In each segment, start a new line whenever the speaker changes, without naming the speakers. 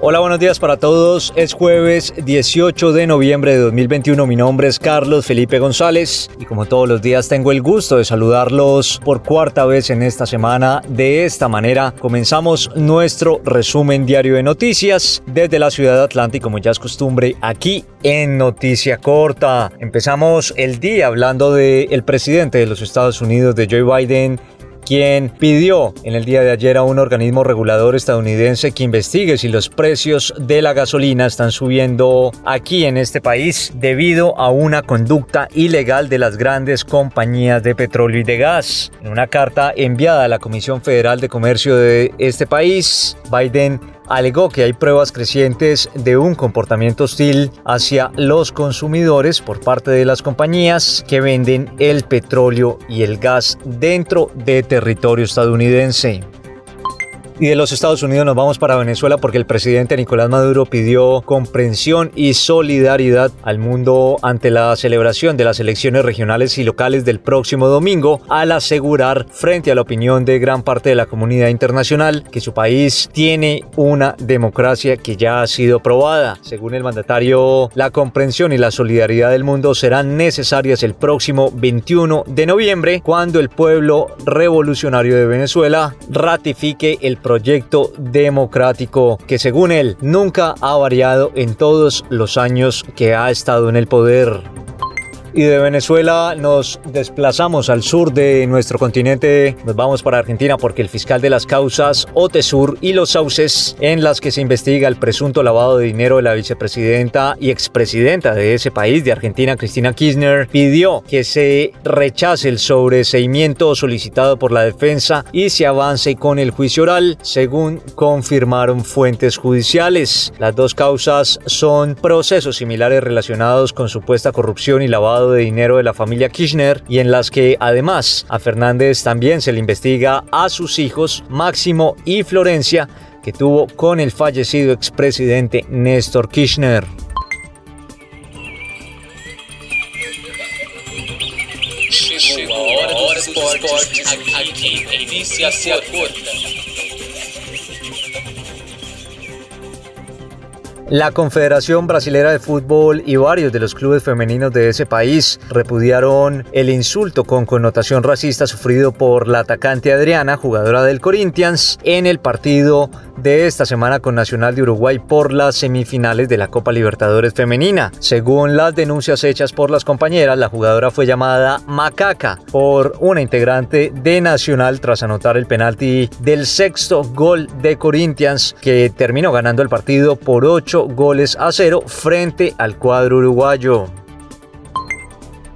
Hola, buenos días para todos. Es jueves 18 de noviembre de 2021. Mi nombre es Carlos Felipe González y como todos los días tengo el gusto de saludarlos por cuarta vez en esta semana. De esta manera comenzamos nuestro resumen diario de noticias desde la ciudad de Atlanta como ya es costumbre aquí en Noticia Corta. Empezamos el día hablando del el presidente de los Estados Unidos, de Joe Biden, quien pidió en el día de ayer a un organismo regulador estadounidense que investigue si los precios de la gasolina están subiendo aquí en este país debido a una conducta ilegal de las grandes compañías de petróleo y de gas. En una carta enviada a la Comisión Federal de Comercio de este país, Biden alegó que hay pruebas crecientes de un comportamiento hostil hacia los consumidores por parte de las compañías que venden el petróleo y el gas dentro de territorio estadounidense. Y de los Estados Unidos nos vamos para Venezuela porque el presidente Nicolás Maduro pidió comprensión y solidaridad al mundo ante la celebración de las elecciones regionales y locales del próximo domingo al asegurar frente a la opinión de gran parte de la comunidad internacional que su país tiene una democracia que ya ha sido probada. Según el mandatario, la comprensión y la solidaridad del mundo serán necesarias el próximo 21 de noviembre cuando el pueblo revolucionario de Venezuela ratifique el proyecto democrático que según él nunca ha variado en todos los años que ha estado en el poder. Y de Venezuela nos desplazamos al sur de nuestro continente, nos vamos para Argentina porque el fiscal de las causas Otesur y los sauces en las que se investiga el presunto lavado de dinero de la vicepresidenta y expresidenta de ese país, de Argentina, Cristina Kirchner, pidió que se rechace el sobreseimiento solicitado por la defensa y se avance con el juicio oral, según confirmaron fuentes judiciales. Las dos causas son procesos similares relacionados con supuesta corrupción y lavado de dinero de la familia Kirchner y en las que además a Fernández también se le investiga a sus hijos Máximo y Florencia que tuvo con el fallecido expresidente Néstor Kirchner. La Confederación Brasilera de Fútbol y varios de los clubes femeninos de ese país repudiaron el insulto con connotación racista sufrido por la atacante Adriana, jugadora del Corinthians, en el partido de esta semana con Nacional de Uruguay por las semifinales de la Copa Libertadores Femenina. Según las denuncias hechas por las compañeras, la jugadora fue llamada Macaca por una integrante de Nacional tras anotar el penalti del sexto gol de Corinthians que terminó ganando el partido por 8 goles a cero frente al cuadro uruguayo.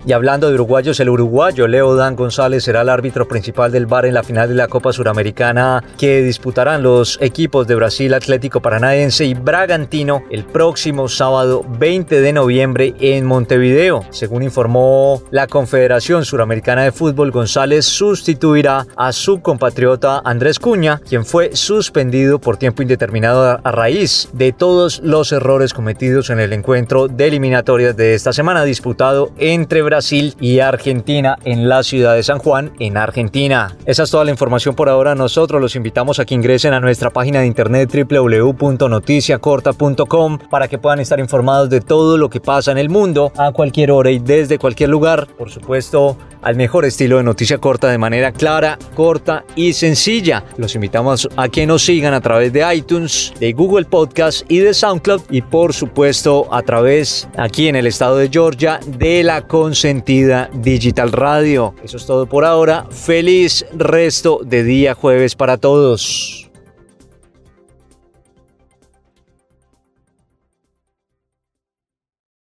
Y hablando de uruguayos, el uruguayo Leo Dan González será el árbitro principal del bar en la final de la Copa Suramericana que disputarán los equipos de Brasil Atlético Paranaense y Bragantino el próximo sábado 20 de noviembre en Montevideo. Según informó la Confederación Suramericana de Fútbol, González sustituirá a su compatriota Andrés Cuña, quien fue suspendido por tiempo indeterminado a raíz de todos los errores cometidos en el encuentro de eliminatorias de esta semana disputado entre Brasil y Argentina en la ciudad de San Juan, en Argentina. Esa es toda la información por ahora. Nosotros los invitamos a que ingresen a nuestra página de internet www.noticiacorta.com para que puedan estar informados de todo lo que pasa en el mundo a cualquier hora y desde cualquier lugar. Por supuesto, al mejor estilo de noticia corta de manera clara, corta y sencilla. Los invitamos a que nos sigan a través de iTunes, de Google Podcast y de SoundCloud y por supuesto a través aquí en el estado de Georgia de la Constitución Sentida Digital Radio. Eso es todo por ahora. Feliz resto de día jueves para todos.